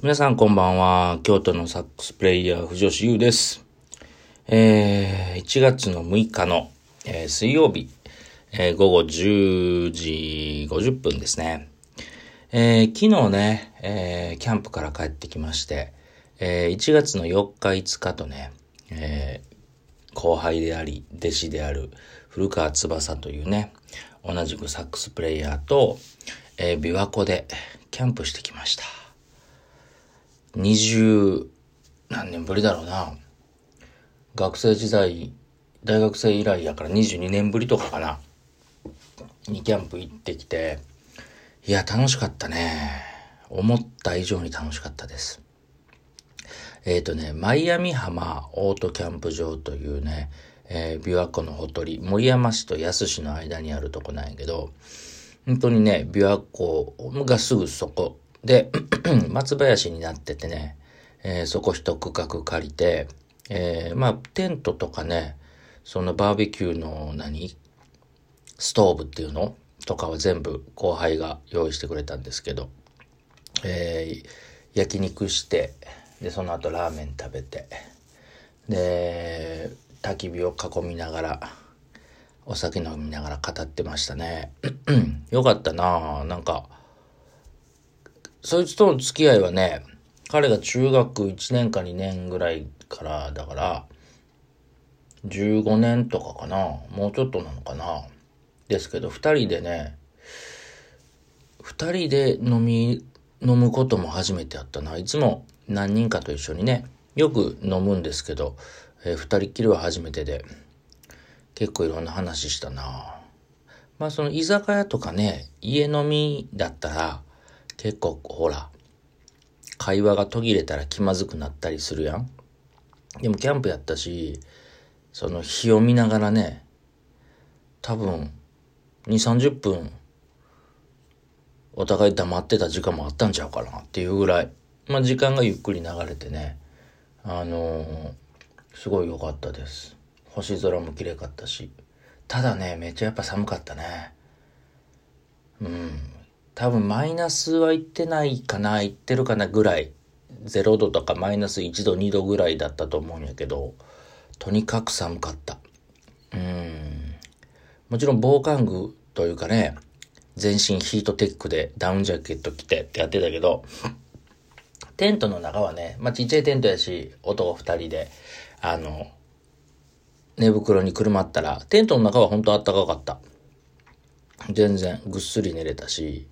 皆さんこんばんは。京都のサックスプレイヤー、藤吉優です。えー、1月の6日の、えー水曜日、えー午後10時50分ですね。えー昨日ね、えーキャンプから帰ってきまして、えー1月の4日5日とね、えー後輩であり、弟子である古川翼というね、同じくサックスプレイヤーと、えー琵琶湖でキャンプしてきました。二十何年ぶりだろうな。学生時代、大学生以来やから22年ぶりとかかな。にキャンプ行ってきて、いや、楽しかったね。思った以上に楽しかったです。えっ、とね、マイアミ浜オートキャンプ場というね、えー琵琶湖のほとり、森山市と安市の間にあるとこなんやけど、本当にね、琵琶湖がすぐそこで、松林になっててね、えーそこ一区画借りて、えーまあ、テントとかね、そのバーベキューの何ストーブっていうのとかは全部後輩が用意してくれたんですけど、えー焼肉して、で、その後ラーメン食べて、で、焚き火を囲みながら、お酒飲みながら語ってましたね。よかったなあなんか、そいつとの付き合いはね、彼が中学1年か2年ぐらいからだから、15年とかかなもうちょっとなのかなですけど、二人でね、二人で飲み、飲むことも初めてやったな。いつも何人かと一緒にね、よく飲むんですけど、えー二人きりは初めてで、結構いろんな話したな。まあその居酒屋とかね、家飲みだったら、結構ほら、会話が途切れたら気まずくなったりするやん。でもキャンプやったし、その火を見ながらね、多分、2、30分、お互い黙ってた時間もあったんちゃうかなっていうぐらい、まあ時間がゆっくり流れてね、あのーすごい良かったです。星空も綺麗かったし。ただね、めっちゃやっぱ寒かったね。うん。多分マイナスは行ってないかな、行ってるかなぐらい。0度とかマイナス1度、2度ぐらいだったと思うんやけど、とにかく寒かった。うん。もちろん防寒具というかね、全身ヒートテックでダウンジャケット着てってやってたけど、テントの中はね、まあ、ちっちゃいテントやし、男二人で、あの、寝袋にくるまったら、テントの中は本当あったかかった。全然ぐっすり寝れたし、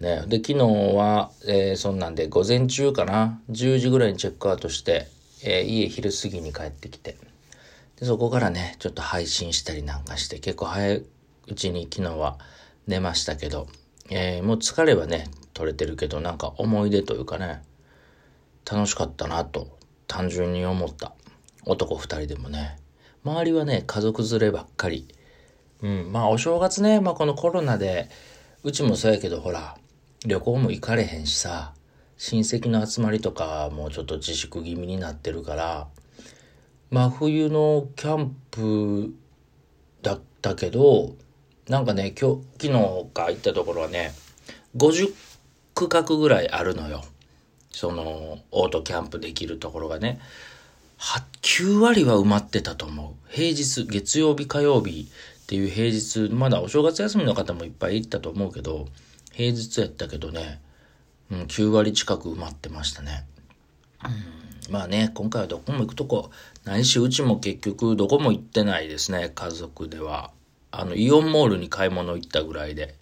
ね。で、昨日は、えーそんなんで午前中かな、10時ぐらいにチェックアウトして、えー家昼過ぎに帰ってきて、で、そこからね、ちょっと配信したりなんかして、結構早いうちに昨日は寝ましたけど、えーもう疲れはね、取れてるけど、なんか思い出というかね、楽しかったなと、単純に思った。男二人でもね。周りはね、家族連ればっかり。うん、まあお正月ね、まあこのコロナで、うちもそうやけどほら、旅行も行かれへんしさ、親戚の集まりとかもうちょっと自粛気味になってるから、まあ冬のキャンプだったけど、なんかね、今日、昨日か行ったところはね、50区画ぐらいあるのよ。その、オートキャンプできるところがね。9割は埋まってたと思う。平日、月曜日、火曜日っていう平日、まだお正月休みの方もいっぱい行ったと思うけど、平日やったけどね、うん、9割近く埋まってましたね。うん、まあね、今回はどこも行くとこないし、うちも結局どこも行ってないですね、家族では。あの、イオンモールに買い物行ったぐらいで。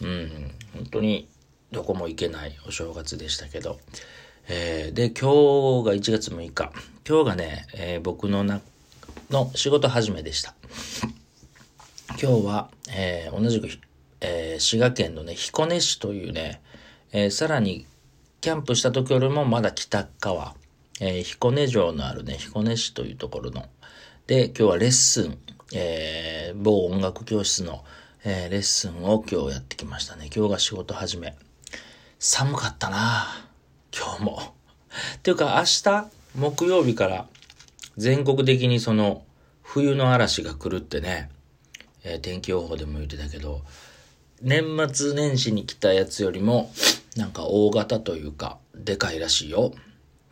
うん、本当にどこも行けないお正月でしたけど。えーで、今日が1月6日。今日がね、えー僕のな、の仕事始めでした。今日は、えー同じく、えー滋賀県のね、彦根市というね、えーさらに、キャンプした時よりもまだ北側、えー彦根城のあるね、彦根市というところの、で、今日はレッスン、えー某音楽教室の、えーレッスンを今日やってきましたね。今日が仕事始め。寒かったな今日も。っていうか明日、木曜日から全国的にその冬の嵐が来るってね、えー天気予報でも言ってたけど、年末年始に来たやつよりも、なんか大型というか、でかいらしいよ。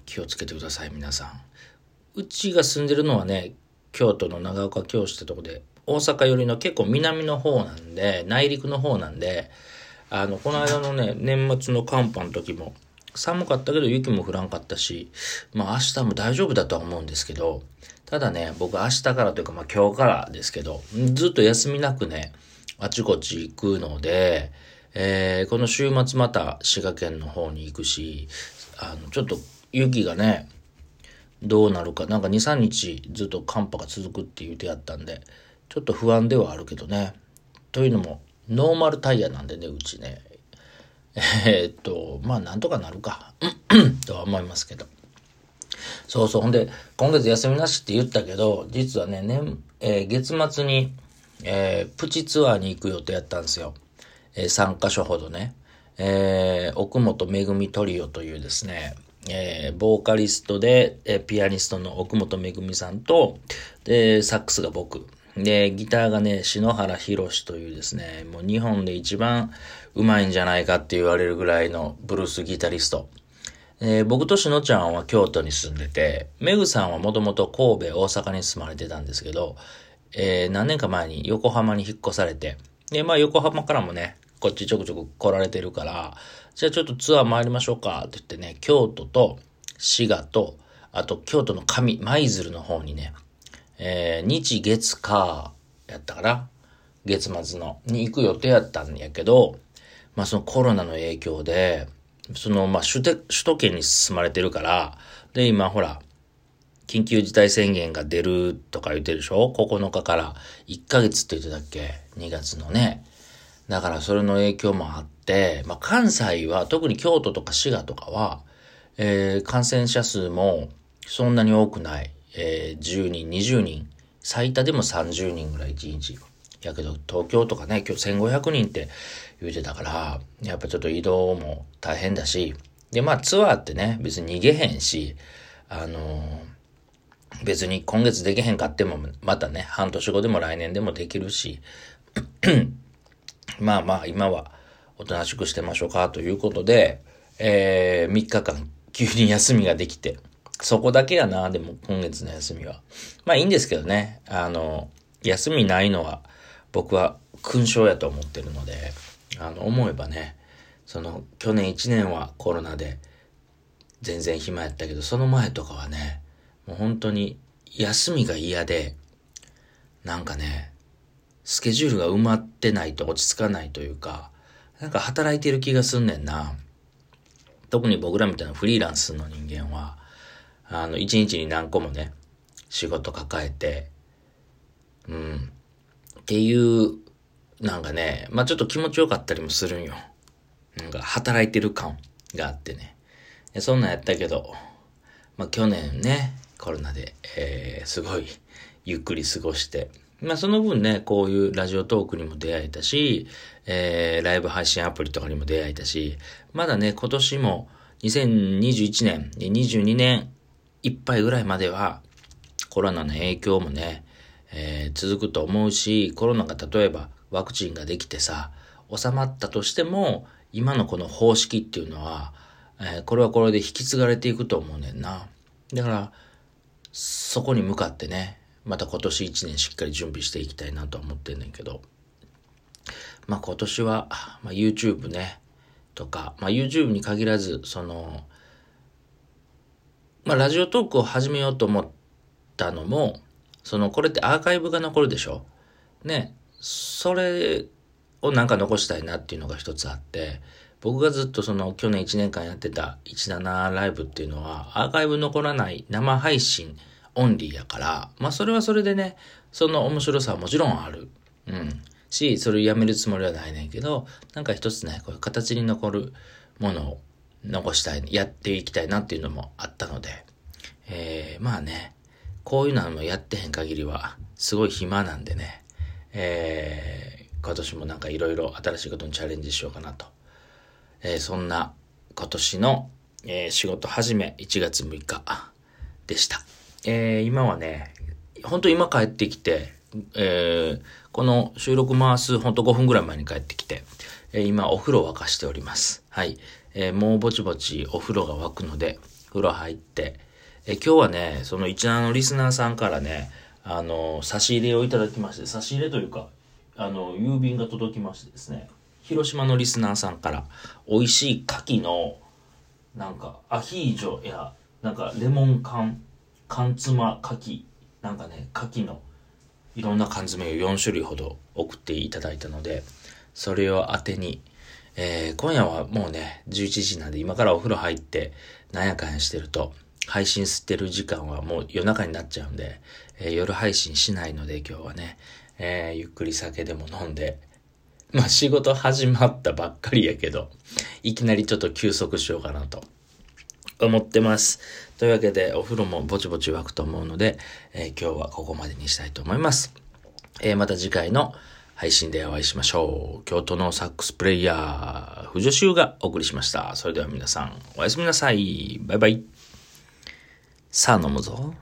気をつけてください、皆さん。うちが住んでるのはね、京都の長岡京市ってとこで、大阪寄りの結構南の方なんで、内陸の方なんで、あの、この間のね、年末の寒波の時も、寒かったけど雪も降らんかったし、まあ明日も大丈夫だとは思うんですけど、ただね、僕明日からというかまあ今日からですけど、ずっと休みなくね、あちこち行くので、えー、この週末また滋賀県の方に行くし、あの、ちょっと雪がね、どうなるか、なんか2、3日ずっと寒波が続くって言うてやったんで、ちょっと不安ではあるけどね。というのも、ノーマルタイヤなんでね、うちね。えー、っと、まあなんとかなるか、とは思いますけど。そうそう。ほんで、今月休みなしって言ったけど、実はね、年、えー、月末に、えー、プチツアーに行く予定やったんですよ。えー、3カ所ほどね。えー、奥本めぐみトリオというですね、えー、ボーカリストで、えー、ピアニストの奥本めぐみさんと、で、サックスが僕。で、ギターがね、篠原博士というですね、もう日本で一番うまいんじゃないかって言われるぐらいのブルースギタリスト。えー、僕としのちゃんは京都に住んでて、めぐさんはもともと神戸、大阪に住まれてたんですけど、えー、何年か前に横浜に引っ越されて、で、まあ横浜からもね、こっちちょくちょく来られてるから、じゃあちょっとツアー参りましょうかって言ってね、京都と滋賀と、あと京都の上、舞鶴の方にね、えー、日月火やったかな月末の、に行く予定やったんやけど、まあそのコロナの影響で、その、まあ首都、首都圏に住まれてるから、で、今ほら、緊急事態宣言が出るとか言ってるでしょ ?9 日から1ヶ月って言ってたっけ ?2 月のね。だからそれの影響もあって、まあ関西は、特に京都とか滋賀とかは、えー、感染者数もそんなに多くない。えー、10人、20人。最多でも30人ぐらい1日。やけど、東京とかね、今日1500人って言うてたから、やっぱちょっと移動も大変だし、で、まあツアーってね、別に逃げへんし、あのー別に今月できへんかっても、またね、半年後でも来年でもできるし、まあまあ、今はおとなしくしてましょうかということで、えー、3日間急に休みができて、そこだけやな、でも今月の休みは。まあいいんですけどね、あの、休みないのは僕は勲章やと思ってるので、あの、思えばね、その、去年1年はコロナで全然暇やったけど、その前とかはね、もう本当に休みが嫌で、なんかね、スケジュールが埋まってないと落ち着かないというか、なんか働いてる気がすんねんな。特に僕らみたいなフリーランスの人間は、あの、一日に何個もね、仕事抱えて、うん。っていう、なんかね、まあちょっと気持ちよかったりもするんよ。なんか働いてる感があってね。そんなんやったけど、まあ去年ね、コロナで、えー、すごいゆっくり過ごして、まあその分ね、こういうラジオトークにも出会えたし、えー、ライブ配信アプリとかにも出会えたし、まだね、今年も2021年、22年いっぱいぐらいまではコロナの影響もね、えー、続くと思うし、コロナが例えばワクチンができてさ、収まったとしても、今のこの方式っていうのは、えー、これはこれで引き継がれていくと思うねんな。だから、そこに向かってね、また今年1年しっかり準備していきたいなとは思ってんねんけど、まあ今年は、まあ、YouTube ね、とか、まあ YouTube に限らず、その、まあラジオトークを始めようと思ったのも、その、これってアーカイブが残るでしょ？ね、それをなんか残したいなっていうのが一つあって、僕がずっとその去年1年間やってた17ライブっていうのはアーカイブ残らない生配信オンリーやから、まあそれはそれでね、その面白さはもちろんある。うん。し、それをやめるつもりはないねんけど、なんか一つね、こういう形に残るものを残したい、やっていきたいなっていうのもあったので、えー、まあね、こういうのもやってへん限りは、すごい暇なんでね、えー、今年もなんかいろいろ新しいことにチャレンジしようかなとえー、そんな今年の、えー、仕事始め1月6日でした。えー、今はね、本当今帰ってきて、えー、この収録回すほんと5分ぐらい前に帰ってきて、えー、今お風呂沸かしております。はい。えー、もうぼちぼちお風呂が沸くので、風呂入って、え今日はね、その一覧のリスナーさんからね、あの、差し入れをいただきまして、差し入れというか、あの、郵便が届きましてですね、広島のリスナーさんから、美味しい牡蠣の、なんか、アヒージョや、なんか、レモン缶、缶妻牡蠣、なんかね、牡蠣の、いろんな缶詰を4種類ほど送っていただいたので、それを当てに、えー、今夜はもうね、11時なんで今からお風呂入って、なんやかんやしてると、配信してる時間はもう夜中になっちゃうんで、えー、夜配信しないので今日はね、えー、ゆっくり酒でも飲んで、まあ仕事始まったばっかりやけど、いきなりちょっと休息しようかなと思ってます。というわけでお風呂もぼちぼち沸くと思うので、えー、今日はここまでにしたいと思います。えー、また次回の配信でお会いしましょう。京都のサックスプレイヤー、藤修がお送りしました。それでは皆さん、おやすみなさい。バイバイ。さあ飲むぞ。